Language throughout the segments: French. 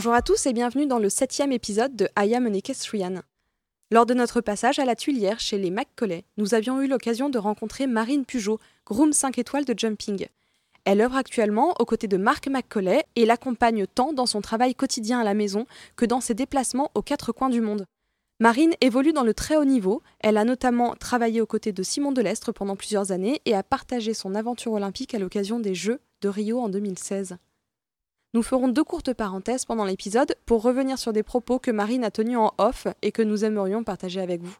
Bonjour à tous et bienvenue dans le septième épisode de I Am an. Lors de notre passage à la Tuilière chez les McColley, nous avions eu l'occasion de rencontrer Marine Pujot, groom 5 étoiles de jumping. Elle œuvre actuellement aux côtés de Marc McColley et l'accompagne tant dans son travail quotidien à la maison que dans ses déplacements aux quatre coins du monde. Marine évolue dans le très haut niveau, elle a notamment travaillé aux côtés de Simon Delestre pendant plusieurs années et a partagé son aventure olympique à l'occasion des Jeux de Rio en 2016. Nous ferons deux courtes parenthèses pendant l'épisode pour revenir sur des propos que Marine a tenus en off et que nous aimerions partager avec vous.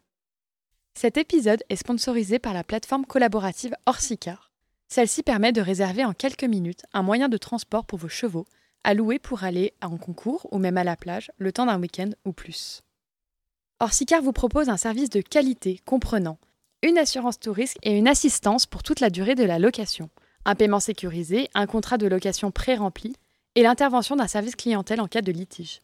Cet épisode est sponsorisé par la plateforme collaborative Orsicar. Celle-ci permet de réserver en quelques minutes un moyen de transport pour vos chevaux, à louer pour aller en concours ou même à la plage le temps d'un week-end ou plus. Orsicar vous propose un service de qualité comprenant une assurance tout et une assistance pour toute la durée de la location, un paiement sécurisé, un contrat de location pré-rempli et l'intervention d'un service clientèle en cas de litige.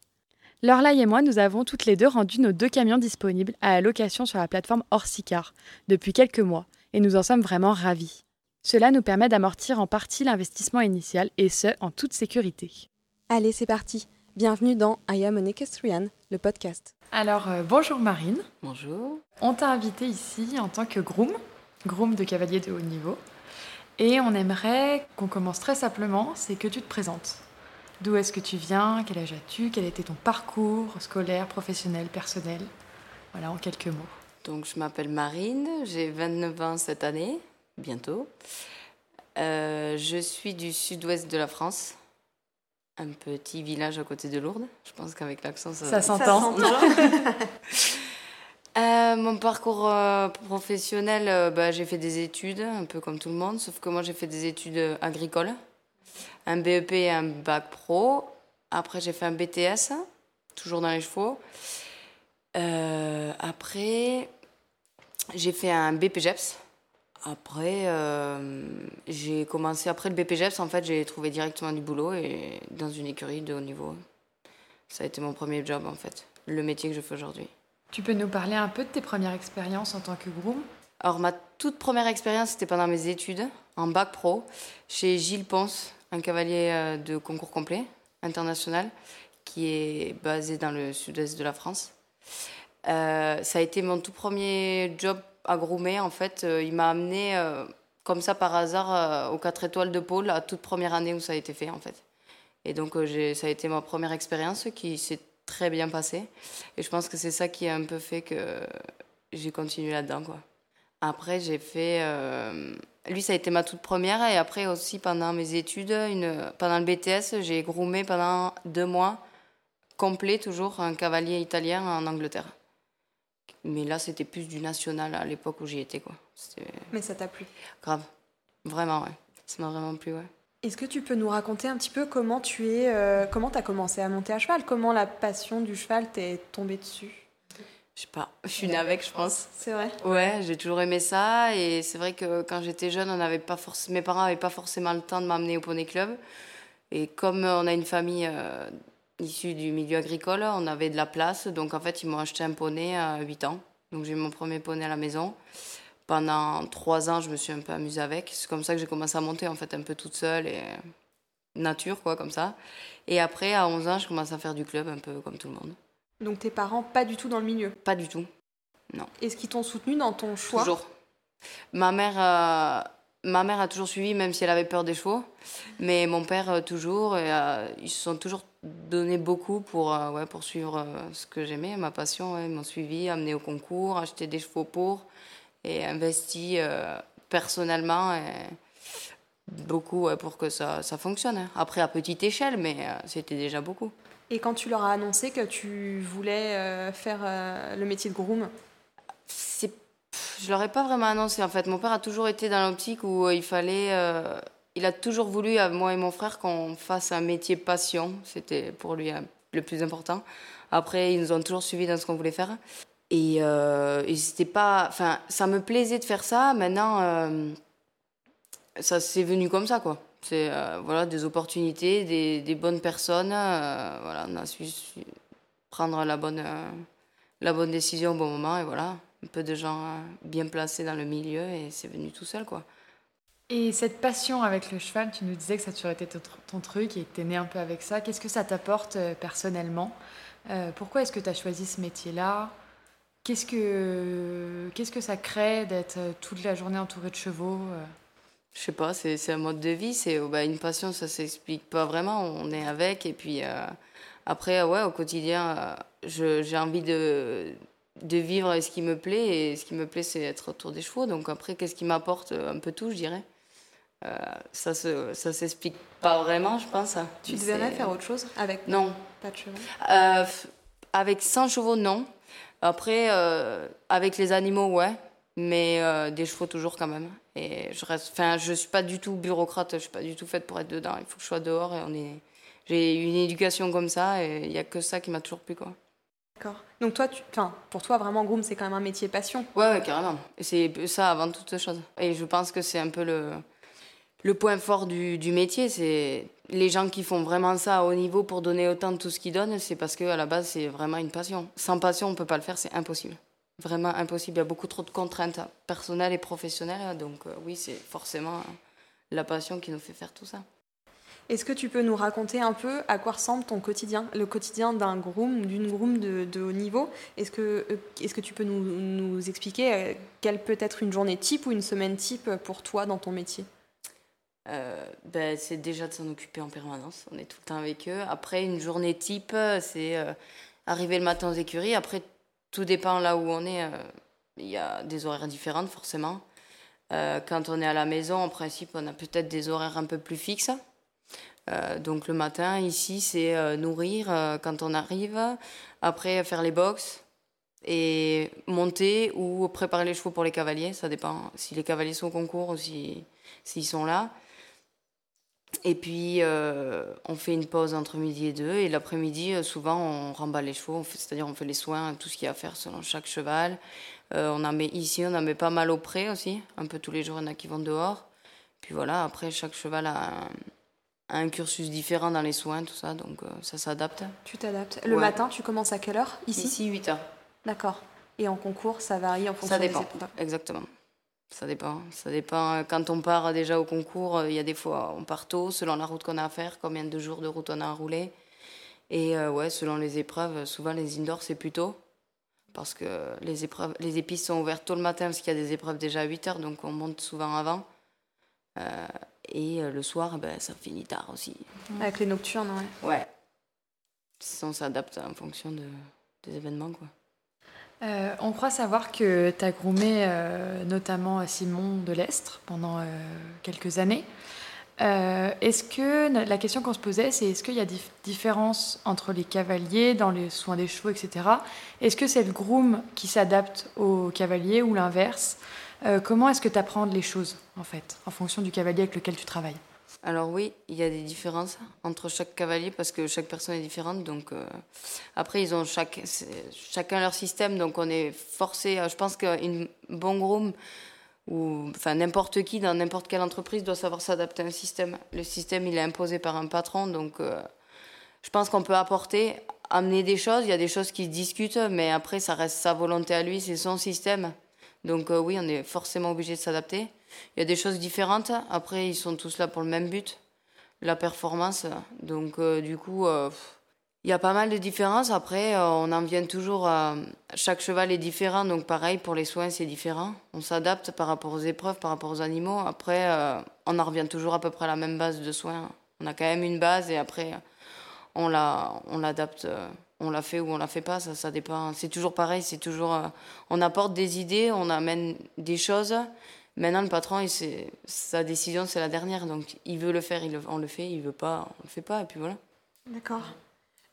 Lorlaï et moi, nous avons toutes les deux rendu nos deux camions disponibles à la location sur la plateforme Orsicar depuis quelques mois, et nous en sommes vraiment ravis. Cela nous permet d'amortir en partie l'investissement initial, et ce, en toute sécurité. Allez, c'est parti. Bienvenue dans I Am an Equestrian, le podcast. Alors, euh, bonjour Marine. Bonjour. On t'a invité ici en tant que groom, groom de cavalier de haut niveau. Et on aimerait qu'on commence très simplement, c'est que tu te présentes. D'où est-ce que tu viens? Quel âge as-tu? Quel était ton parcours scolaire, professionnel, personnel? Voilà, en quelques mots. Donc, je m'appelle Marine, j'ai 29 ans cette année, bientôt. Euh, je suis du sud-ouest de la France, un petit village à côté de Lourdes. Je pense qu'avec l'accent, ça, Ça s'entend. Euh, mon parcours euh, professionnel, euh, bah, j'ai fait des études, un peu comme tout le monde, sauf que moi j'ai fait des études agricoles, un BEP et un bac pro. Après j'ai fait un BTS, toujours dans les chevaux. Euh, après j'ai fait un BPGEPS. Après euh, j'ai commencé après le BPGEPS, en fait j'ai trouvé directement du boulot et dans une écurie de haut niveau. Ça a été mon premier job en fait, le métier que je fais aujourd'hui. Tu peux nous parler un peu de tes premières expériences en tant que groom? Alors, ma toute première expérience, c'était pendant mes études, en bac pro, chez Gilles Ponce, un cavalier euh, de concours complet international, qui est basé dans le sud-est de la France. Euh, ça a été mon tout premier job à groomer, en fait. Euh, il m'a amené, comme ça par hasard, aux 4 étoiles de pôle, la toute première année où ça a été fait, en fait. Et donc, ça a été ma première expérience qui s'est très bien passée. Et je pense que c'est ça qui a un peu fait que j'ai continué là-dedans, quoi. Après, j'ai fait. Lui, ça a été ma toute première. Et après, aussi, pendant mes études, une... pendant le BTS, j'ai groomé pendant deux mois, complet toujours, un cavalier italien en Angleterre. Mais là, c'était plus du national à l'époque où j'y étais, quoi. Mais ça t'a plu? grave. Vraiment, ouais. Ça m'a vraiment plu, ouais. Est-ce que tu peux nous raconter un petit peu comment tu es, euh, comment tu as commencé à monter à cheval? Comment la passion du cheval t'est tombée dessus? Je sais pas, je suis née avec, je pense. C'est vrai Ouais, j'ai toujours aimé ça et c'est vrai que quand j'étais jeune, on n'avait pas forc- mes parents n'avaient pas forcément le temps de m'amener au poney club. Et comme euh, on a une famille euh, issue du milieu agricole, on avait de la place, donc en fait ils m'ont acheté un poney à 8 ans. Donc j'ai eu mon premier poney à la maison. Pendant 3 ans, je me suis un peu amusée avec. C'est comme ça que j'ai commencé à monter en fait un peu toute seule et nature quoi comme ça. Et après à 11 ans, je commence à faire du club un peu comme tout le monde. Donc tes parents pas du tout dans le milieu? Pas du tout. Est-ce qu'ils t'ont soutenu dans ton choix? Toujours. Ma mère, euh, ma mère a toujours suivi, même si elle avait peur des chevaux. Mais mon père, euh, toujours. Et, euh, ils se sont toujours donné beaucoup pour, ouais, pour suivre ce que j'aimais, ma passion. ouais. Ils m'ont suivi, amené au concours, acheté des chevaux pour. Et investi personnellement et beaucoup ouais, pour que ça, ça fonctionne. hein. Après, à petite échelle, mais c'était déjà beaucoup. Et quand tu leur as annoncé que tu voulais euh, faire euh, le métier de groom, c'est je leur ai pas vraiment annoncé en fait. Mon père a toujours été dans l'optique où euh, il fallait il a toujours voulu moi et mon frère qu'on fasse un métier passion. C'était pour lui euh, le plus important. Après ils nous ont toujours suivis dans ce qu'on voulait faire. Et, euh, et c'était pas enfin ça me plaisait de faire ça. Maintenant ça s'est venu comme ça quoi c'est euh, voilà des opportunités des, des bonnes personnes euh, voilà on a su, prendre la bonne euh, la bonne décision au bon moment et voilà un peu de gens bien placés dans le milieu et c'est venu tout seul quoi. Et cette passion avec le cheval, tu nous disais que ça a toujours été ton, truc et que tu né un peu avec ça. Qu'est-ce que ça t'apporte personnellement? Pourquoi est-ce que tu as choisi ce métier-là? Qu'est-ce que, qu'est-ce que ça crée d'être toute la journée entouré de chevaux Je sais pas, c'est, un mode de vie. C'est bah, une passion, ça s'explique pas vraiment. On est avec et puis après, ouais, au quotidien, j'ai envie de, de vivre ce qui me plaît et ce qui me plaît, c'est être autour des chevaux. Donc après, qu'est-ce qui m'apporte un peu tout, je dirais? Euh, ça se, ça s'explique pas vraiment, je pense. Tu devrais faire autre chose avec Non. Pas de chevaux euh, Avec 100 chevaux, non. Après, euh, avec les animaux, ouais. Mais des chevaux toujours quand même. Et je reste, enfin, je suis pas du tout bureaucrate. Je suis pas du tout faite pour être dedans. Il faut que je sois dehors et on est. J'ai une éducation comme ça et il y a que ça qui m'a toujours plu, quoi. D'accord. Donc toi, tu, pour toi, vraiment, groom, c'est quand même un métier passion. Ouais, ouais carrément. Et c'est ça avant toute chose. Et je pense que c'est un peu le, le point fort du, du métier, c'est les gens qui font vraiment ça à haut niveau pour donner autant de tout ce qu'ils donnent, c'est parce qu'à la base, c'est vraiment une passion. Sans passion, on ne peut pas le faire, c'est impossible. Vraiment impossible. Il y a beaucoup trop de contraintes personnelles et professionnelles. Donc euh, oui, c'est forcément la passion qui nous fait faire tout ça. Est-ce que tu peux nous raconter un peu à quoi ressemble ton quotidien, le quotidien d'un groom, d'une groom de, de, haut niveau? Est-ce que, euh, est que tu peux nous, nous expliquer euh, quelle peut être une journée type ou une semaine type pour toi dans ton métier? Euh, ben, c'est déjà de s'en occuper en permanence. On est tout le temps avec eux. Après, une journée type, c'est euh, arriver le matin aux écuries. Après, tout dépend là où on est. Euh, il y a des horaires différents, forcément. quand on est à la maison, en principe, on a peut-être des horaires un peu plus fixes. donc le matin, ici, c'est nourrir quand on arrive. Après, faire les box et monter ou préparer les chevaux pour les cavaliers. Ça dépend si les cavaliers sont au concours ou s'ils sont là. Et puis, euh, on fait une pause entre midi et deux. Et l'après-midi, euh, souvent, on remballe les chevaux. C'est-à-dire, on fait les soins, tout ce qu'il y a à faire selon chaque cheval. Euh, on en met ici, on en met pas mal au pré aussi. Un peu tous les jours, il y en a qui vont dehors. Puis voilà, après, chaque cheval a un, cursus différent dans les soins, tout ça. Donc, ça s'adapte. Tu t'adaptes. Le matin, tu commences à quelle heure? Ici? Ici, 8 heures. D'accord. Et en concours, ça varie en fonction ça dépend. Exactement. Ça dépend. Ça dépend. Quand on part déjà au concours, il y a des fois, on part tôt, selon la route qu'on a à faire, combien de jours de route on a à rouler. Et euh, ouais, selon les épreuves, souvent les indoors, c'est plus tôt. Parce que les, épreuves, les épices sont ouvertes tôt le matin, parce qu'il y a des épreuves déjà à 8 heures, donc on monte souvent avant. Euh, et euh, le soir, ben, ça finit tard aussi. Avec les nocturnes, ouais. Ouais. On s'adapte en fonction de, des événements, quoi. Euh, on croit savoir que tu as groomé euh, notamment Simon de l'Estre pendant euh, quelques années. est-ce que la question qu'on se posait, c'est est-ce qu'il y a des différences entre les cavaliers dans les soins des chevaux, etc. Est-ce que c'est le groom qui s'adapte aux cavaliers ou l'inverse? Comment est-ce que tu apprends les choses en fait, en fonction du cavalier avec lequel tu travailles? Alors oui, il y a des différences entre chaque cavalier parce que chaque personne est différente. Donc euh, après, ils ont chacun leur système, donc on est forcé. Euh, je pense qu'une bon groom ou enfin n'importe qui dans n'importe quelle entreprise doit savoir s'adapter à un système. Le système, il est imposé par un patron, donc euh, je pense qu'on peut apporter, amener des choses. Il y a des choses qui se discutent, mais après, ça reste sa volonté à lui, c'est son système. Donc oui, on est forcément obligé de s'adapter. Il y a des choses différentes. Après, ils sont tous là pour le même but, la performance. Donc, euh, du coup, euh, il y a pas mal de différences. Après, euh, on en vient toujours à... Chaque cheval est différent, donc pareil, pour les soins, c'est différent. On s'adapte par rapport aux épreuves, par rapport aux animaux. Après, on en revient toujours à peu près à la même base de soins. On a quand même une base et après, on l'adapte. On la fait ou on la fait pas, ça, ça dépend. C'est toujours pareil, c'est toujours. on apporte des idées, on amène des choses, Maintenant, le patron, il, sa décision, c'est la dernière. Donc, il veut le faire, il on le fait. Il veut pas, on le fait pas. Et puis voilà. D'accord.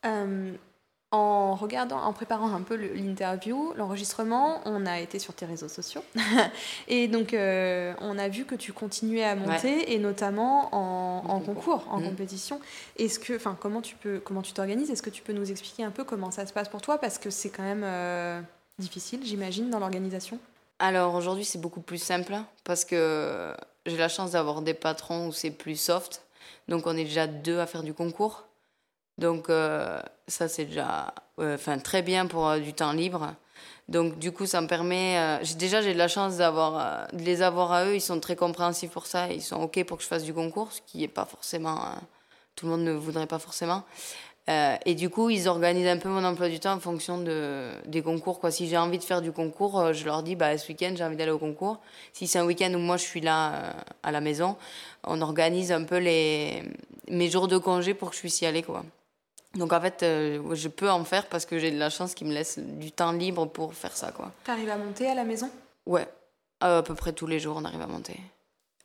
Euh, en regardant, en préparant un peu l'interview, l'enregistrement, on a été sur tes réseaux sociaux. et donc, euh, on a vu que tu continuais à monter, et notamment en, concours, en mmh. compétition. Est-ce que, enfin, comment tu peux, comment tu t'organises? Est-ce que tu peux nous expliquer un peu comment ça se passe pour toi? Parce que c'est quand même euh, difficile, j'imagine, dans l'organisation. Alors aujourd'hui, c'est beaucoup plus simple parce que j'ai la chance d'avoir des patrons où c'est plus soft. Donc on est déjà deux à faire du concours. Donc euh, ça, c'est déjà enfin très bien pour euh, du temps libre. Donc du coup, ça me permet. Euh, déjà, j'ai de la chance d'avoir, euh, de les avoir à eux. Ils sont très compréhensifs pour ça. Ils sont ok pour que je fasse du concours, ce qui est pas forcément. Euh, tout le monde ne voudrait pas forcément. Et du coup, ils organisent un peu mon emploi du temps en fonction de, des concours. Quoi. Si j'ai envie de faire du concours, je leur dis bah, ce week-end, j'ai envie d'aller au concours. Si c'est un week-end où moi je suis là à la maison, on organise un peu les, mes jours de congé pour que je puisse y aller. Quoi. Donc en fait, euh, je peux en faire parce que j'ai de la chance qui me laisse du temps libre pour faire ça. quoi. T'arrives à monter à la maison? Ouais, à peu près tous les jours on arrive à monter.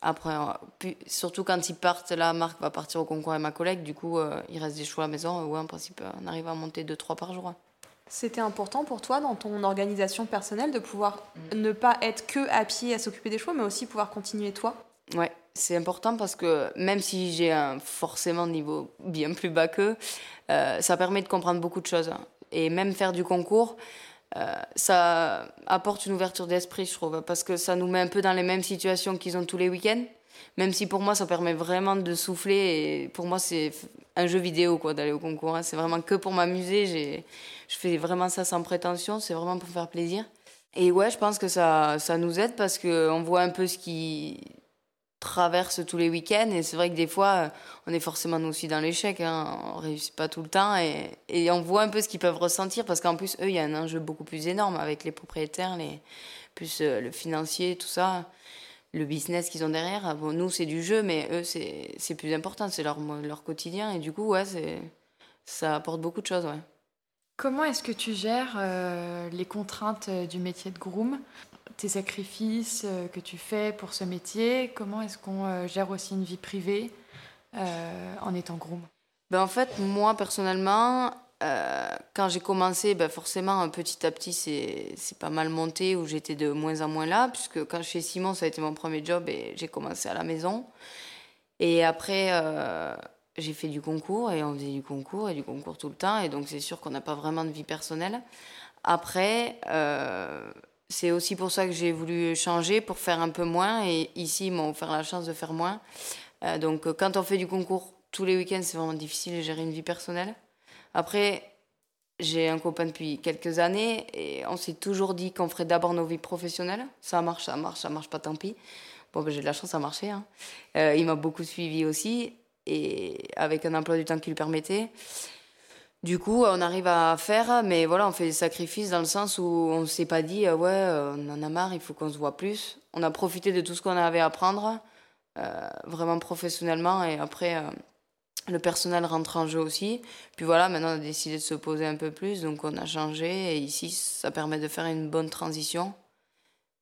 Après, euh, surtout quand ils partent, là, Marc va partir au concours avec ma collègue, du coup, euh, il reste des choix à la maison. ouais, en principe, on arrive à monter 2-3 par jour. C'était important pour toi dans ton organisation personnelle de pouvoir mm. ne pas être que à pied à s'occuper des chevaux, mais aussi pouvoir continuer toi? Ouais, c'est important parce que même si j'ai un forcément niveau bien plus bas qu'eux, euh, ça permet de comprendre beaucoup de choses. Et même faire du concours, euh, ça apporte une ouverture d'esprit, je trouve, parce que ça nous met un peu dans les mêmes situations qu'ils ont tous les week-ends. Même si pour moi, ça permet vraiment de souffler. Et pour moi, c'est un jeu vidéo, quoi, d'aller au concours. Hein. C'est vraiment que pour m'amuser. Je fais vraiment ça sans prétention. C'est vraiment pour faire plaisir. Et ouais, je pense que ça, ça nous aide parce qu'on voit un peu ce qui, traverse tous les week-ends. Et c'est vrai que des fois, euh, on est forcément nous aussi dans l'échec. Hein. On réussit pas tout le temps. Et, et on voit un peu ce qu'ils peuvent ressentir parce qu'en plus, eux, il y a un enjeu beaucoup plus énorme avec les propriétaires, les, plus euh, le financier, tout ça. Le business qu'ils ont derrière. Bon, nous, c'est du jeu, mais eux, c'est plus important. C'est leur, leur quotidien. Et du coup, ouais, ça apporte beaucoup de choses. Ouais. Comment est-ce que tu gères euh, les contraintes du métier de groom? Tes sacrifices euh, que tu fais pour ce métier Comment est-ce qu'on euh, gère aussi une vie privée euh, en étant groom? Ben En fait, moi personnellement, quand j'ai commencé, ben forcément, petit à petit, c'est pas mal monté, où j'étais de moins en moins là, puisque quand chez Simon, ça a été mon premier job et j'ai commencé à la maison. Et après, j'ai fait du concours et on faisait du concours et du concours tout le temps, et donc c'est sûr qu'on n'a pas vraiment de vie personnelle. Après, c'est aussi pour ça que j'ai voulu changer pour faire un peu moins. Et ici, ils m'ont offert la chance de faire moins. Euh, donc, euh, quand on fait du concours tous les week-ends, c'est vraiment difficile de gérer une vie personnelle. Après, j'ai un copain depuis quelques années et on s'est toujours dit qu'on ferait d'abord nos vies professionnelles. Ça marche, ça marche, ça marche pas, tant pis. Bon, ben, j'ai de la chance, ça a marché. Hein. Euh, il m'a beaucoup suivi aussi et avec un emploi du temps qui lui permettait. Du coup, on arrive à faire, mais voilà, on fait des sacrifices dans le sens où on s'est pas dit, euh, ouais, euh, on en a marre, il faut qu'on se voit plus. On a profité de tout ce qu'on avait à apprendre, euh, vraiment professionnellement, et après, le personnel rentre en jeu aussi. Puis voilà, maintenant, on a décidé de se poser un peu plus, donc on a changé, et ici, ça permet de faire une bonne transition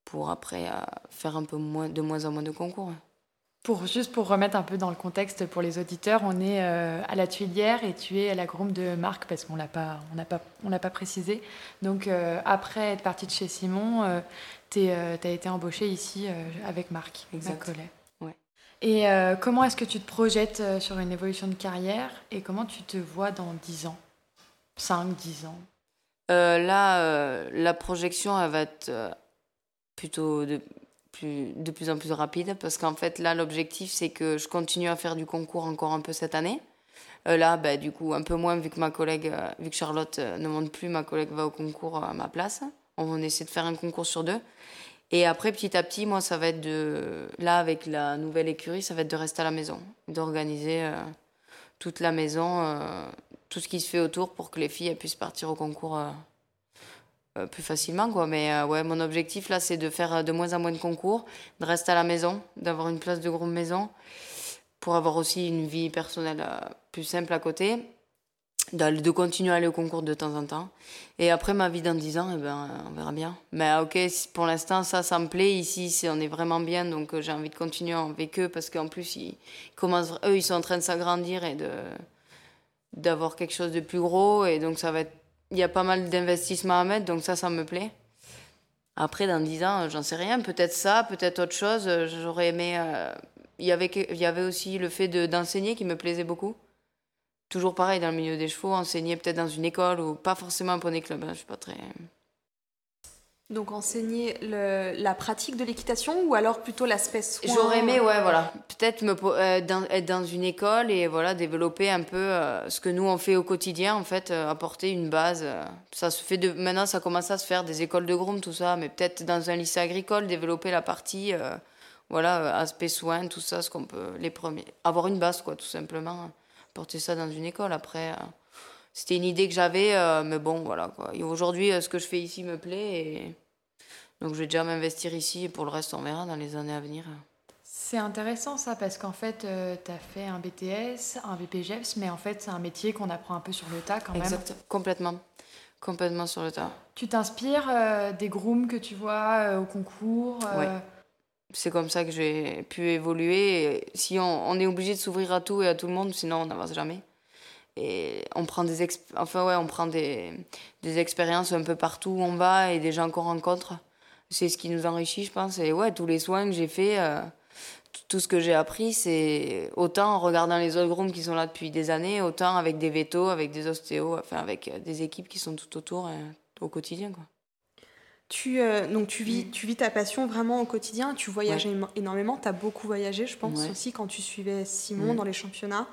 pour après faire un peu moins, de moins en moins de concours. Pour, juste pour remettre un peu dans le contexte pour les auditeurs, on est euh, à la Tuilière et tu es à la groom de Marc parce qu'on l'a pas, on n'a pas, on l'a pas précisé. Donc euh, après être partie de chez Simon, euh, tu as été embauché ici avec Marc. Exact. Ouais. Et comment est-ce que tu te projettes sur une évolution de carrière et comment tu te vois dans 10 ans? 5, 10 ans? Là, la projection, elle va être plutôt de de plus en plus rapide parce qu'en fait là l'objectif c'est que je continue à faire du concours encore un peu cette année. Euh, là bah, du coup un peu moins vu que ma collègue, euh, vu que Charlotte euh, ne monte plus, ma collègue va au concours à ma place. On essaie de faire un concours sur deux. Et après petit à petit moi ça va être de là avec la nouvelle écurie ça va être de rester à la maison, d'organiser toute la maison, tout ce qui se fait autour pour que les filles puissent partir au concours plus facilement quoi. Mais euh, ouais mon objectif là c'est de faire euh, de moins en moins de concours de rester à la maison d'avoir une place de grande maison pour avoir aussi une vie personnelle plus simple à côté de, continuer à aller au concours de temps en temps. Et après ma vie dans 10 ans eh ben on verra bien. Mais ok pour l'instant ça ça me plaît. Ici on est vraiment bien donc j'ai envie de continuer avec eux parce qu'en plus ils commencent eux ils sont en train de s'agrandir et de d'avoir quelque chose de plus gros. Et donc ça va être il y a pas mal d'investissements à mettre, donc ça, ça me plaît. Après, dans 10 ans, j'en sais rien. Peut-être ça, peut-être autre chose. J'aurais aimé. Euh, il, y avait, il y avait aussi le fait d'enseigner qui me plaisait beaucoup. Toujours pareil, dans le milieu des chevaux, enseigner peut-être dans une école ou pas forcément un poney club. Hein, je suis pas très. Donc enseigner la pratique de l'équitation ou alors plutôt l'aspect soin? J'aurais aimé, ouais, voilà. Peut-être euh, être dans une école et voilà, développer un peu euh, ce que nous on fait au quotidien, en fait, euh, apporter une base. ça se fait maintenant, ça commence à se faire, des écoles de groom, tout ça, mais peut-être dans un lycée agricole, développer la partie, voilà, aspect soins, tout ça, ce qu'on peut, les premiers. Avoir une base, quoi, tout simplement. Porter ça dans une école. Après, c'était une idée que j'avais, euh, mais bon, voilà. Quoi. aujourd'hui, euh, ce que je fais ici me plaît. Et... Donc, je vais déjà m'investir ici et pour le reste, on verra dans les années à venir. C'est intéressant ça, parce qu'en fait, euh, tu as fait un BTS, un BPGEPS, mais en fait, c'est un métier qu'on apprend un peu sur le tas quand même. Exact, complètement. Complètement sur le tas. Tu t'inspires des grooms que tu vois au concours Oui. C'est comme ça que j'ai pu évoluer. si on, on est obligé de s'ouvrir à tout et à tout le monde, sinon on n'avance jamais. Et on prend des, enfin, ouais, on prend des, des expériences un peu partout où on va et des gens qu'on rencontre. C'est ce qui nous enrichit, je pense. Et ouais, tous les soins que j'ai faits, euh, tout ce que j'ai appris, c'est autant en regardant les autres groupes qui sont là depuis des années, autant avec des vétos, avec des ostéos, enfin avec euh, des équipes qui sont tout autour euh, au quotidien. Quoi. Tu, donc tu vis, tu vis ta passion vraiment au quotidien, tu voyages énormément, tu as beaucoup voyagé, je pense aussi, quand tu suivais Simon dans les championnats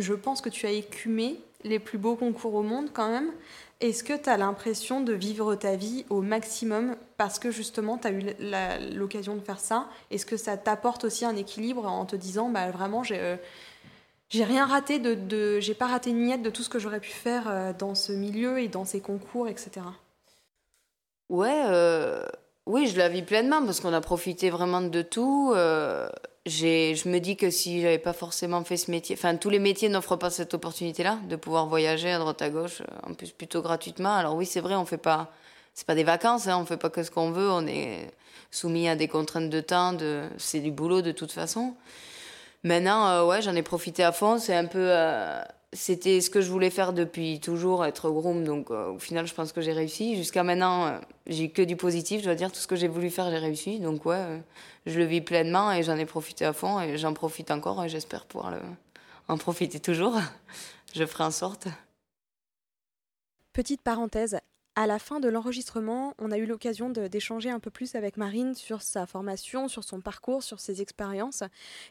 je pense que tu as écumé les plus beaux concours au monde quand même. Est-ce que tu as l'impression de vivre ta vie au maximum parce que justement tu as eu l'occasion de faire ça? Est-ce que ça t'apporte aussi un équilibre en te disant bah vraiment j'ai euh, rien raté de, de j'ai pas raté une miette de tout ce que j'aurais pu faire euh, dans ce milieu et dans ces concours etc. Ouais, euh, oui, je la vis pleinement parce qu'on a profité vraiment de tout je me dis que si j'avais pas forcément fait ce métier, enfin tous les métiers n'offrent pas cette opportunité-là de pouvoir voyager à droite à gauche, euh, en plus plutôt gratuitement. Alors oui, c'est vrai, on fait pas, c'est pas des vacances, hein, on fait pas que ce qu'on veut, on est soumis à des contraintes de temps, c'est du boulot de toute façon. Maintenant, euh, ouais, j'en ai profité à fond. C'est un peu, euh, c'était ce que je voulais faire depuis toujours, être groom. Donc au final, je pense que j'ai réussi. Jusqu'à maintenant, j'ai que du positif. Je dois dire, tout ce que j'ai voulu faire, j'ai réussi. Donc ouais je le vis pleinement et j'en ai profité à fond et j'en profite encore et j'espère pouvoir en profiter toujours. je ferai en sorte. Petite parenthèse, à la fin de l'enregistrement, on a eu l'occasion d'échanger un peu plus avec Marine sur sa formation, sur son parcours, sur ses expériences.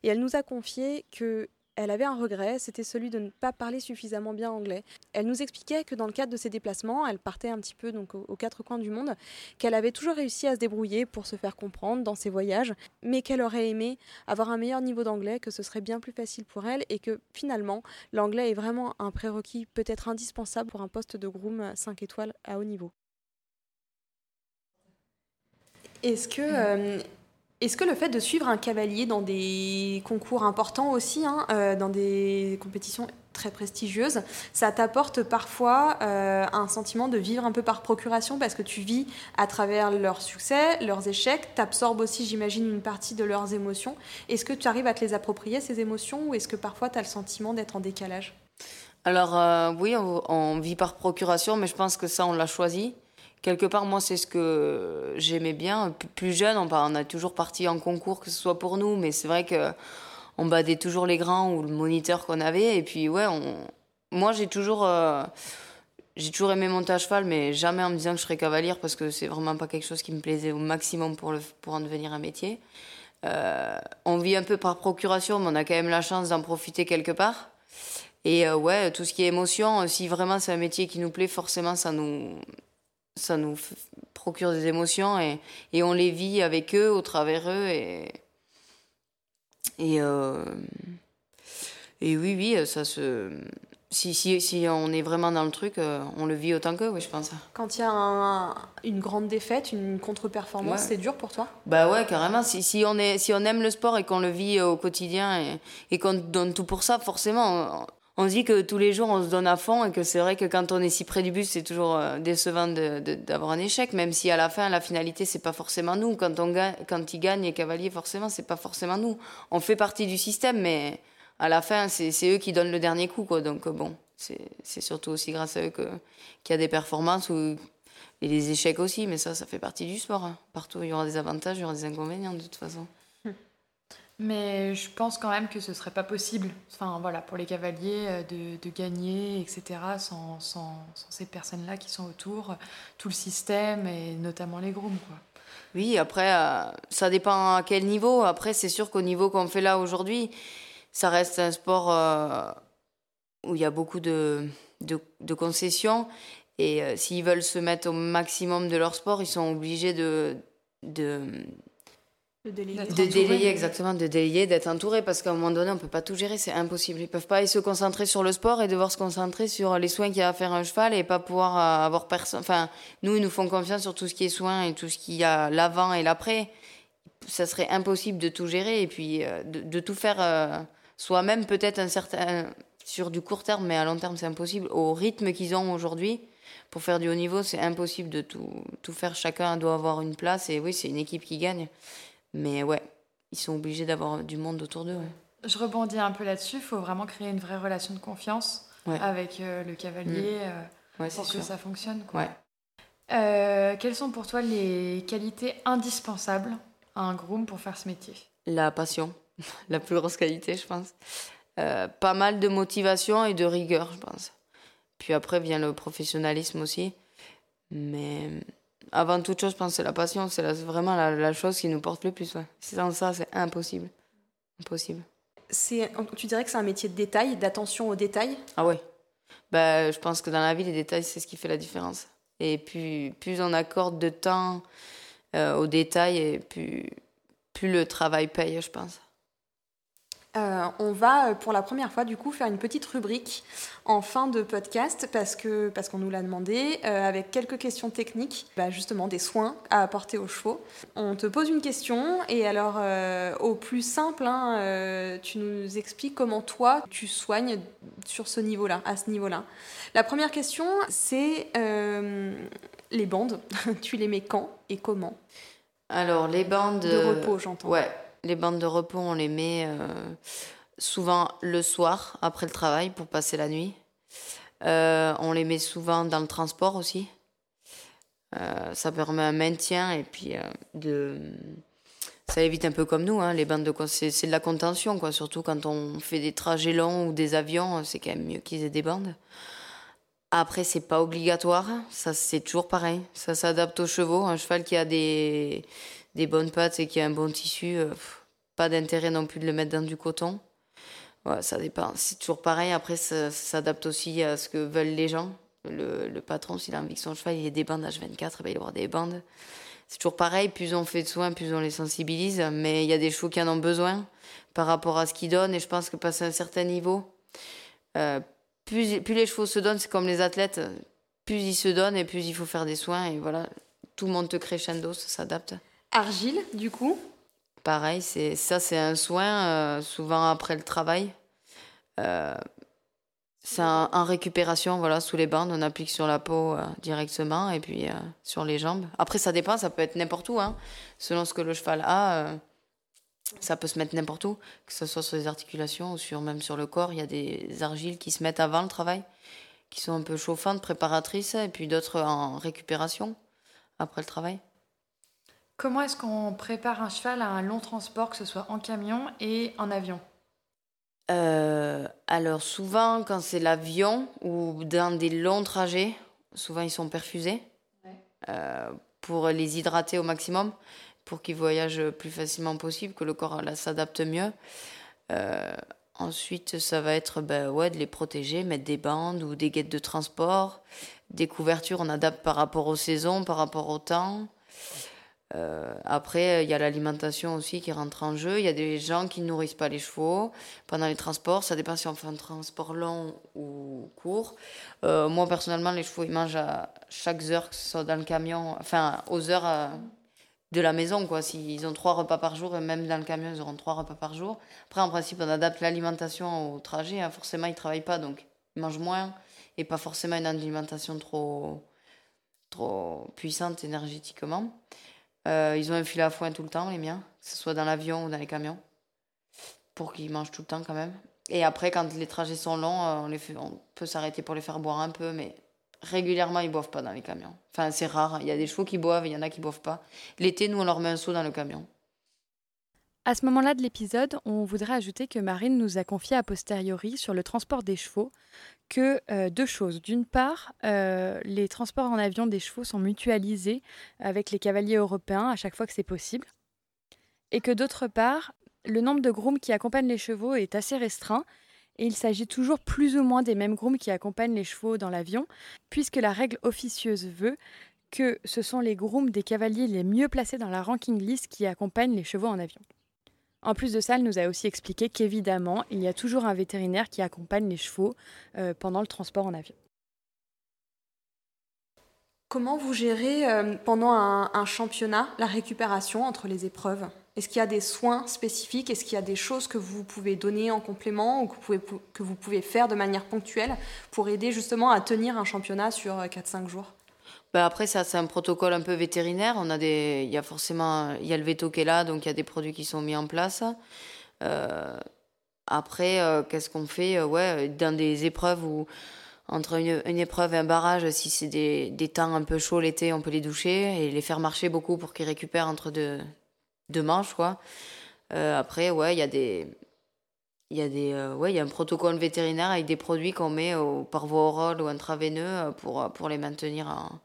Et elle nous a confié que elle avait un regret, c'était celui de ne pas parler suffisamment bien anglais. Elle nous expliquait que dans le cadre de ses déplacements, elle partait un petit peu donc aux, quatre coins du monde, qu'elle avait toujours réussi à se débrouiller pour se faire comprendre dans ses voyages, mais qu'elle aurait aimé avoir un meilleur niveau d'anglais, que ce serait bien plus facile pour elle et que finalement l'anglais est vraiment un prérequis peut-être indispensable pour un poste de groom 5 étoiles à haut niveau. Est-ce que euh, est-ce que le fait de suivre un cavalier dans des concours importants aussi, hein, euh, dans des compétitions très prestigieuses, ça t'apporte parfois euh, un sentiment de vivre un peu par procuration parce que tu vis à travers leurs succès, leurs échecs, t'absorbes aussi, j'imagine, une partie de leurs émotions. Est-ce que tu arrives à te les approprier, ces émotions, ou est-ce que parfois tu as le sentiment d'être en décalage? Alors euh, oui, on, vit par procuration, mais je pense que ça, on l'a choisi quelque part, moi, c'est ce que j'aimais bien. Plus jeune, on, a toujours parti en concours, que ce soit pour nous, mais c'est vrai que on badait toujours les grands ou le moniteur qu'on avait. Et puis, ouais, moi, j'ai toujours, euh, j'ai toujours aimé monter à cheval, mais jamais en me disant que je serais cavalière parce que c'est vraiment pas quelque chose qui me plaisait au maximum pour, le... pour en devenir un métier. Euh, on vit un peu par procuration, mais on a quand même la chance d'en profiter quelque part. Et euh, ouais, tout ce qui est émotion, si vraiment c'est un métier qui nous plaît, forcément, ça nous, ça nous procure des émotions et, et, on les vit avec eux, au travers eux. Et, et, euh, et oui, oui, ça se. Si, si, si, on est vraiment dans le truc, euh, on le vit autant qu'eux, oui, je pense. Quand il y a une grande défaite, une contre-performance, c'est dur pour toi? Bah ouais, carrément. Si, si, on est, si on aime le sport et qu'on le vit au quotidien et, et qu'on donne tout pour ça, forcément, on se dit que tous les jours on se donne à fond et que c'est vrai que quand on est si près du but, c'est toujours euh, décevant d'avoir un échec, même si à la fin, la finalité, c'est pas forcément nous. Quand, on gagne, quand il gagne, les cavaliers, forcément, c'est pas forcément nous. On fait partie du système, mais à la fin, c'est eux qui donnent le dernier coup. Donc bon, c'est surtout aussi grâce à eux qu'il y a des performances ou, et des échecs aussi, mais ça, ça fait partie du sport. Hein. Partout, il y aura des avantages, il y aura des inconvénients de toute façon. Mais je pense quand même que ce serait pas possible, enfin voilà, pour les cavaliers euh, de, gagner, etc., sans, sans, ces personnes-là qui sont autour, tout le système et notamment les grooms, quoi. Oui, après, euh, ça dépend à quel niveau. Après, c'est sûr qu'au niveau qu'on fait là aujourd'hui, ça reste un sport euh, où il y a beaucoup de, concessions. Et s'ils veulent se mettre au maximum de leur sport, ils sont obligés de, de, De délayer, exactement, de délayer, d'être entouré, parce qu'à un moment donné, on peut pas tout gérer, c'est impossible. Ils peuvent pas aller se concentrer sur le sport et devoir se concentrer sur les soins qu'il y a à faire un cheval et pas pouvoir euh, avoir personne. Enfin, nous, ils nous font confiance sur tout ce qui est soins et tout ce qu'il y a l'avant et l'après. Ça serait impossible de tout gérer et puis euh, de, de tout faire euh, soi-même, peut-être un certain sur du court terme, mais à long terme, c'est impossible. Au rythme qu'ils ont aujourd'hui, pour faire du haut niveau, c'est impossible de tout, tout faire. Chacun doit avoir une place et oui, c'est une équipe qui gagne. Mais ouais, ils sont obligés d'avoir du monde autour d'eux. ouais. Je rebondis un peu là-dessus, il faut vraiment créer une vraie relation de confiance Ouais. avec euh, le cavalier euh, Ouais, pour que sûr. ça fonctionne. Quoi. Euh, quelles sont pour toi les qualités indispensables à un groom pour faire ce métier? La passion, la plus grosse qualité, je pense. Euh, pas mal de motivation et de rigueur, je pense. Puis après vient le professionnalisme aussi. Mais avant toute chose, je pense que c'est la passion. C'est vraiment la, la chose qui nous porte le plus. Ouais. Sans ça, c'est impossible. Impossible. Tu dirais que c'est un métier de détail, d'attention aux détails? Ah ouais. Bah, je pense que dans la vie, les détails, c'est ce qui fait la différence. Et plus, plus on accorde de temps euh, aux détails, et plus, plus le travail paye, je pense. Euh, on va euh, pour la première fois du coup faire une petite rubrique en fin de podcast parce que parce qu'on nous l'a demandé euh, avec quelques questions techniques, bah, justement des soins à apporter aux chevaux. On te pose une question et alors euh, au plus simple, hein, tu nous expliques comment toi tu soignes sur ce niveau-là, à ce niveau-là. La première question c'est les bandes. tu les mets quand et comment? Alors, les bandes. De repos, j'entends. Ouais, les bandes de repos, on les met euh, souvent le soir, après le travail, pour passer la nuit. Euh, on les met souvent dans le transport aussi. Euh, ça permet un maintien et puis de. Ça évite un peu comme nous, hein, les bandes de c'est de la contention, quoi. Surtout quand on fait des trajets longs ou des avions, c'est quand même mieux qu'ils aient des bandes. Après, c'est pas obligatoire, ça c'est toujours pareil. Ça s'adapte aux chevaux. Un cheval qui a des, des bonnes pattes et qui a un bon tissu, euh, pas d'intérêt non plus de le mettre dans du coton. Ouais, ça dépend. C'est toujours pareil. Après, ça, s'adapte aussi à ce que veulent les gens. Le, patron, s'il a envie que son cheval il ait des bandes H24, ben, il avoir des bandes. C'est toujours pareil. Plus on fait de soins, plus on les sensibilise. Mais il y a des chevaux qui en ont besoin par rapport à ce qu'ils donnent. Et je pense que passer un certain niveau, euh, plus, plus les chevaux se donnent, c'est comme les athlètes, plus ils se donnent et plus il faut faire des soins. Et voilà, tout monte crescendo, ça s'adapte. Argile, du coup. Pareil, c'est ça, c'est un soin euh, souvent après le travail. Euh, c'est en récupération, voilà, sous les bandes, on applique sur la peau euh, directement et puis sur les jambes. Après, ça dépend, ça peut être n'importe où, hein, selon ce que le cheval a. ça peut se mettre n'importe où, que ce soit sur les articulations ou sur même sur le corps. Il y a des argiles qui se mettent avant le travail, qui sont un peu chauffantes, préparatrices, et puis d'autres en récupération après le travail. Comment est-ce qu'on prépare un cheval à un long transport, que ce soit en camion et en avion? Euh, alors souvent, quand c'est l'avion ou dans des longs trajets, souvent ils sont perfusés euh, pour les hydrater au maximum, pour qu'ils voyagent le plus facilement possible, que le corps là, s'adapte mieux. Euh, ensuite, ça va être ben, ouais, de les protéger, mettre des bandes ou des guettes de transport, des couvertures, on adapte par rapport aux saisons, par rapport au temps. Euh, après, il y a l'alimentation aussi qui rentre en jeu. Il y a des gens qui ne nourrissent pas les chevaux pendant les transports. Ça dépend si on fait un transport long ou court. Euh, moi, personnellement, les chevaux, ils mangent à chaque heure, que ce soit dans le camion, enfin, aux heures euh, de la maison, quoi. S'ils ont trois repas par jour, et même dans le camion, ils auront trois repas par jour. Après, en principe, on adapte l'alimentation au trajet. hein. Forcément, ils travaillent pas, donc ils mangent moins et pas forcément une alimentation trop, trop puissante énergétiquement. Euh, ils ont un filet à foin tout le temps, les miens, que ce soit dans l'avion ou dans les camions, pour qu'ils mangent tout le temps quand même. Et après, quand les trajets sont longs, euh, on, les fait, on peut s'arrêter pour les faire boire un peu, mais régulièrement, ils boivent pas dans les camions. Enfin, c'est rare. Il y a des chevaux qui boivent, il y en a qui boivent pas. L'été, nous, on leur met un seau dans le camion. À ce moment-là de l'épisode, on voudrait ajouter que Marine nous a confié a posteriori sur le transport des chevaux que euh, deux choses. D'une part, euh, les transports en avion des chevaux sont mutualisés avec les cavaliers européens à chaque fois que c'est possible. Et que d'autre part, le nombre de grooms qui accompagnent les chevaux est assez restreint et il s'agit toujours plus ou moins des mêmes grooms qui accompagnent les chevaux dans l'avion, puisque la règle officieuse veut que ce sont les grooms des cavaliers les mieux placés dans la ranking list qui accompagnent les chevaux en avion. En plus de ça, elle nous a aussi expliqué qu'évidemment, il y a toujours un vétérinaire qui accompagne les chevaux euh, pendant le transport en avion. Comment vous gérez euh, pendant un, championnat la récupération entre les épreuves? Est-ce qu'il y a des soins spécifiques? Est-ce qu'il y a des choses que vous pouvez donner en complément ou que vous pouvez, faire de manière ponctuelle pour aider justement à tenir un championnat sur 4-5 euh, jours? Bah, après, c'est un protocole un peu vétérinaire. On a des, il y a forcément, il y a le veto qui est là, donc il y a des produits qui sont mis en place. Euh, après, euh, qu'est-ce qu'on fait euh, Ouais, dans des épreuves où entre une, une, épreuve et un barrage, si c'est des, des temps un peu chauds l'été, on peut les doucher et les faire marcher beaucoup pour qu'ils récupèrent entre deux, deux manches, quoi. après, ouais, il y a des, il y a des, ouais, il y a un protocole vétérinaire avec des produits qu'on met par voie orale ou intraveineux pour, pour les maintenir en,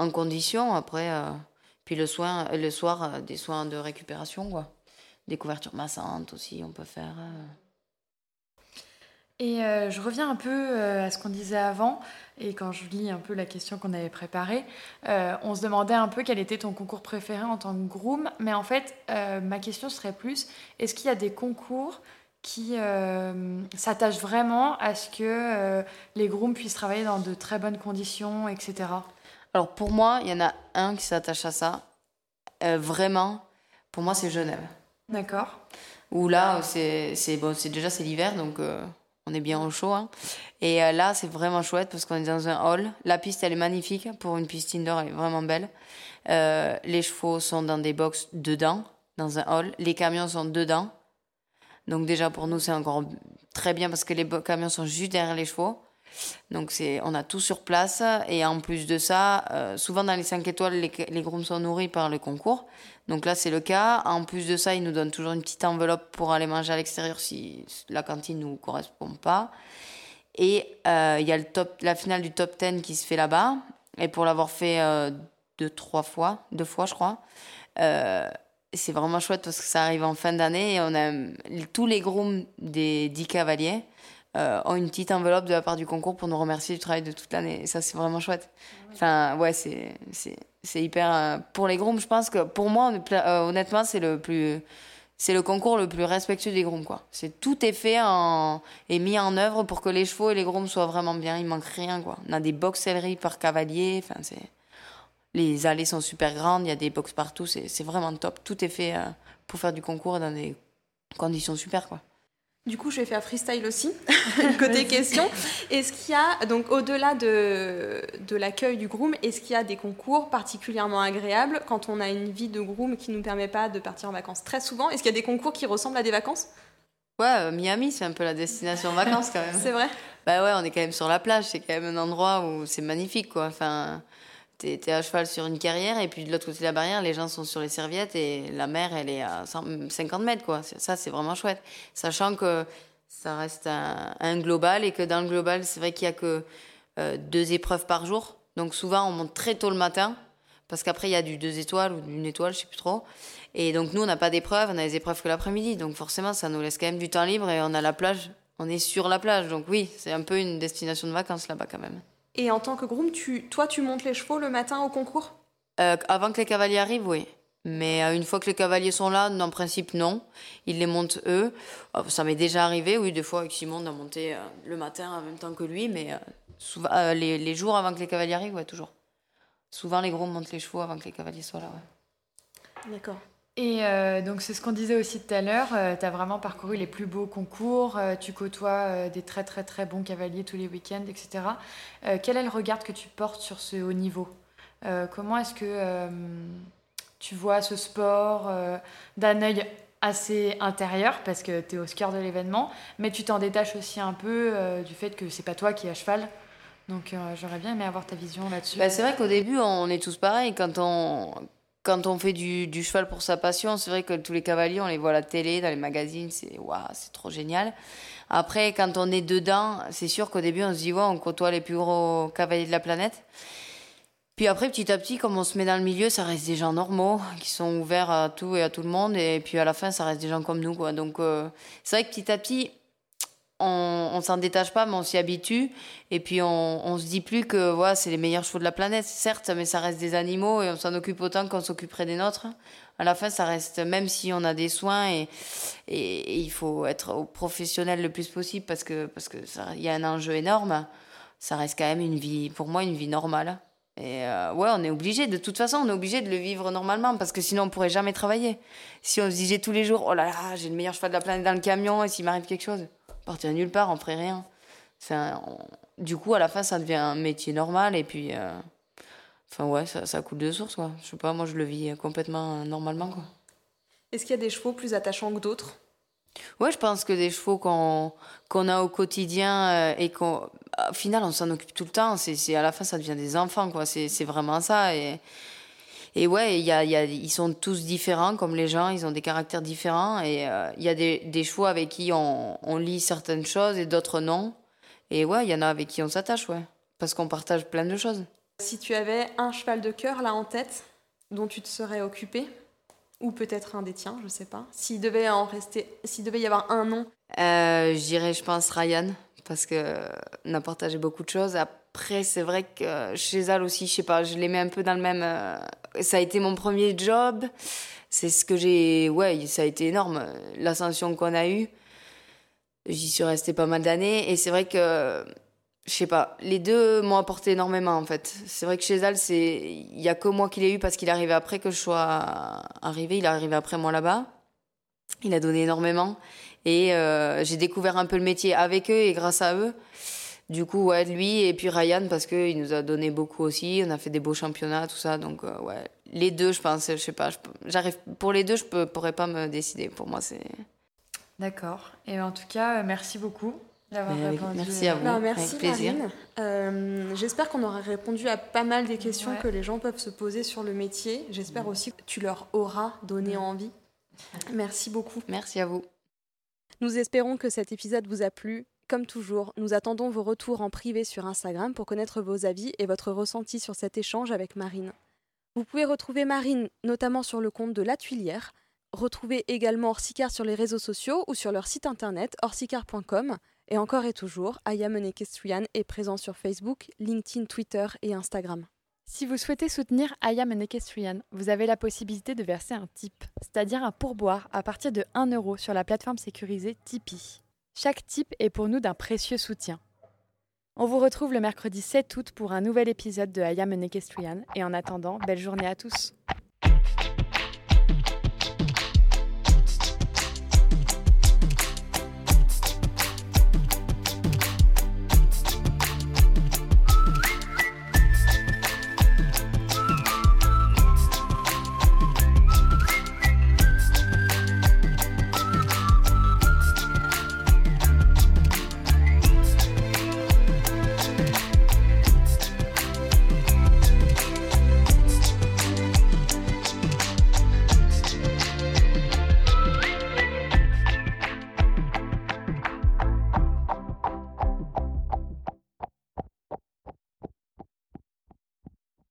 en condition. Après, euh, puis le, soin, le soir, euh, des soins de récupération, quoi. Des couvertures massantes aussi, on peut faire. Euh. Et je reviens un peu à ce qu'on disait avant, et quand je lis un peu la question qu'on avait préparée, on se demandait un peu quel était ton concours préféré en tant que groom, mais en fait, ma question serait plus, est-ce qu'il y a des concours qui s'attachent vraiment à ce que les grooms puissent travailler dans de très bonnes conditions, etc. Alors pour moi, il y en a un qui s'attache à ça. Euh, vraiment, pour moi, c'est Genève. D'accord. Où là, c'est bon, déjà c'est l'hiver, donc euh, on est bien au chaud. Hein. Et euh, là, c'est vraiment chouette parce qu'on est dans un hall. La piste, elle est magnifique. Pour une piste indoor, elle est vraiment belle. les chevaux sont dans des box dedans, dans un hall. Les camions sont dedans. Donc déjà, pour nous, c'est encore très bien parce que les camions sont juste derrière les chevaux. Donc c'est, on a tout sur place et en plus de ça, euh, souvent dans les 5 étoiles, les, les grooms sont nourris par le concours. Donc là c'est le cas. En plus de ça, ils nous donnent toujours une petite enveloppe pour aller manger à l'extérieur si la cantine ne nous correspond pas. Et euh, il y a le top, la finale du top 10 qui se fait là-bas. Et pour l'avoir fait euh, deux, trois fois, deux fois je crois, c'est vraiment chouette parce que ça arrive en fin d'année et on a tous les grooms des 10 cavaliers euh, ont une petite enveloppe de la part du concours pour nous remercier du travail de toute l'année. Et ça, c'est vraiment chouette. Enfin, ouais, c'est, c'est, hyper. Euh, pour les grooms, je pense que pour moi, euh, honnêtement, c'est le plus. C'est le concours le plus respectueux des grooms, quoi. C'est tout est fait en, et mis en œuvre pour que les chevaux et les grooms soient vraiment bien. Il manque rien, quoi. On a des boxelleries par cavalier. Enfin, c'est, les allées sont super grandes. Il y a des box partout. C'est, c'est vraiment top. Tout est fait pour faire du concours dans des conditions super, quoi. Du coup, je vais faire freestyle aussi, côté question. Est-ce qu'il y a, donc au-delà de, de l'accueil du groom, est-ce qu'il y a des concours particulièrement agréables quand on a une vie de groom qui ne nous permet pas de partir en vacances très souvent? Est-ce qu'il y a des concours qui ressemblent à des vacances? Ouais, euh, Miami, c'est un peu la destination vacances quand même. c'est vrai? Bah ouais, on est quand même sur la plage, c'est quand même un endroit où c'est magnifique, quoi. Enfin, t'es à cheval sur une carrière et puis de l'autre côté de la barrière, les gens sont sur les serviettes et la mer, elle est à 50 mètres, quoi. Ça, c'est vraiment chouette. Sachant que ça reste un, global et que dans le global, c'est vrai qu'il y a que euh, deux épreuves par jour. Donc souvent, on monte très tôt le matin parce qu'après, il y a du deux étoiles ou d'une étoile, je sais plus trop. Et donc nous, on n'a pas d'épreuves, on a des épreuves que l'après-midi. Donc forcément, ça nous laisse quand même du temps libre et on a la plage. On est sur la plage. Donc oui, c'est un peu une destination de vacances là-bas quand même. Et en tant que groom, tu, toi, tu montes les chevaux le matin au concours? Euh, Avant que les cavaliers arrivent, oui. Mais euh, une fois que les cavaliers sont là, en principe, non. Ils les montent eux. Oh, ça m'est déjà arrivé, oui, des fois avec Simon, de monter euh, le matin en même temps que lui, mais souvent, les, les, jours avant que les cavaliers arrivent, ouais, toujours. Souvent, les grooms montent les chevaux avant que les cavaliers soient là, ouais. D'accord. Et euh, donc c'est ce qu'on disait aussi tout à l'heure, euh, tu as vraiment parcouru les plus beaux concours, euh, tu côtoies des très très très bons cavaliers tous les week-ends, etc. quel est le regard que tu portes sur ce haut niveau? Comment est-ce que tu vois ce sport d'un œil assez intérieur parce que tu es au cœur de l'événement, mais tu t'en détaches aussi un peu du fait que c'est pas toi qui es à cheval? Donc j'aurais bien aimé avoir ta vision là-dessus. Bah, c'est vrai qu'au début on est tous pareils quand on quand on fait du, cheval pour sa passion, c'est vrai que tous les cavaliers, on les voit à la télé, dans les magazines, c'est waouh, c'est trop génial. Après, quand on est dedans, c'est sûr qu'au début, on se dit, ouais, on côtoie les plus gros cavaliers de la planète. Puis après, petit à petit, comme on se met dans le milieu, ça reste des gens normaux, qui sont ouverts à tout et à tout le monde. Et puis à la fin, ça reste des gens comme nous. Quoi. Donc euh, c'est vrai que petit à petit, on, on s'en détache pas, mais on s'y habitue. Et puis on, on se dit plus que voilà, c'est les meilleurs chevaux de la planète, certes, mais ça reste des animaux et on s'en occupe autant qu'on s'occuperait des nôtres. À la fin, ça reste, même si on a des soins et, et, il faut être professionnel le plus possible parce que parce que y a un enjeu énorme. Ça reste quand même une vie, pour moi, une vie normale. Et euh, ouais, on est obligé, de toute façon, on est obligé de le vivre normalement parce que sinon on pourrait jamais travailler. Si on se disait tous les jours, oh là là, j'ai le meilleur cheval de la planète dans le camion et s'il m'arrive quelque chose, on partirait nulle part, on ferait rien. C'est un- on- Du coup, à la fin, ça devient un métier normal et puis, euh, enfin ouais, ça, ça coule de source quoi. Je sais pas, moi je le vis complètement euh, normalement quoi. Est-ce qu'il y a des chevaux plus attachants que d'autres? Ouais, je pense que des chevaux qu'on a au quotidien euh, et qu'on, au final, on s'en occupe tout le temps. C'est, à la fin, ça devient des enfants, quoi. C'est, c'est vraiment ça. Et, et ouais, il y a, il y a, ils sont tous différents, comme les gens. Ils ont des caractères différents. Et euh, il y a des, des chevaux avec qui on, on lit certaines choses et d'autres non. Et ouais, il y en a avec qui on s'attache, ouais. Parce qu'on partage plein de choses. Si tu avais un cheval de cœur là en tête dont tu te serais occupé, ou peut-être un des tiens, je sais pas. S'il devait en rester, s'il devait y avoir un nom, Euh, je dirais, je pense, Ryan, parce que on a partagé beaucoup de choses. Après, c'est vrai que chez elle aussi, je sais pas, je les mets un peu dans le même. Ça a été mon premier job. C'est ce que j'ai. Ouais, ça a été énorme, l'ascension qu'on a eue. J'y suis restée pas mal d'années. Et c'est vrai que. Je sais pas, les deux m'ont apporté énormément en fait. C'est vrai que chez c'est il y a que moi qui l'ai eu parce qu'il est arrivé après que je sois arrivée. Il est arrivé après moi là-bas. Il a donné énormément. Et euh, j'ai découvert un peu le métier avec eux et grâce à eux. Du coup, ouais, lui et puis Ryan, parce qu'il nous a donné beaucoup aussi. On a fait des beaux championnats, tout ça. Donc, euh, ouais, les deux, je pense, je sais pas. J'arrive pour les deux, je peux, pourrais pas me décider. Pour moi, c'est. D'accord. Et en tout cas, euh, merci beaucoup d'avoir avec- répondu. merci à vous. Avec merci plaisir. Marine. Euh, J'espère qu'on aura répondu à pas mal des questions Ouais. que les gens peuvent se poser sur le métier. J'espère aussi que tu leur auras donné envie. Merci beaucoup. Merci à vous. Nous espérons que cet épisode vous a plu. Comme toujours, nous attendons vos retours en privé sur Instagram pour connaître vos avis et votre ressenti sur cet échange avec Marine. Vous pouvez retrouver Marine notamment sur le compte de La Tuilière. Retrouvez également Orsicar sur les réseaux sociaux ou sur leur site internet orsicar.com. Et encore et toujours, Aya Menekestrian est présent sur Facebook, LinkedIn, Twitter et Instagram. Si vous souhaitez soutenir Ayam and Equestrian, vous avez la possibilité de verser un tip, c'est-à-dire un pourboire à partir de 1 euro sur la plateforme sécurisée Tipeee. Chaque tip est pour nous d'un précieux soutien. On vous retrouve le mercredi 7 août pour un nouvel épisode de and Equestrian et en attendant, belle journée à tous.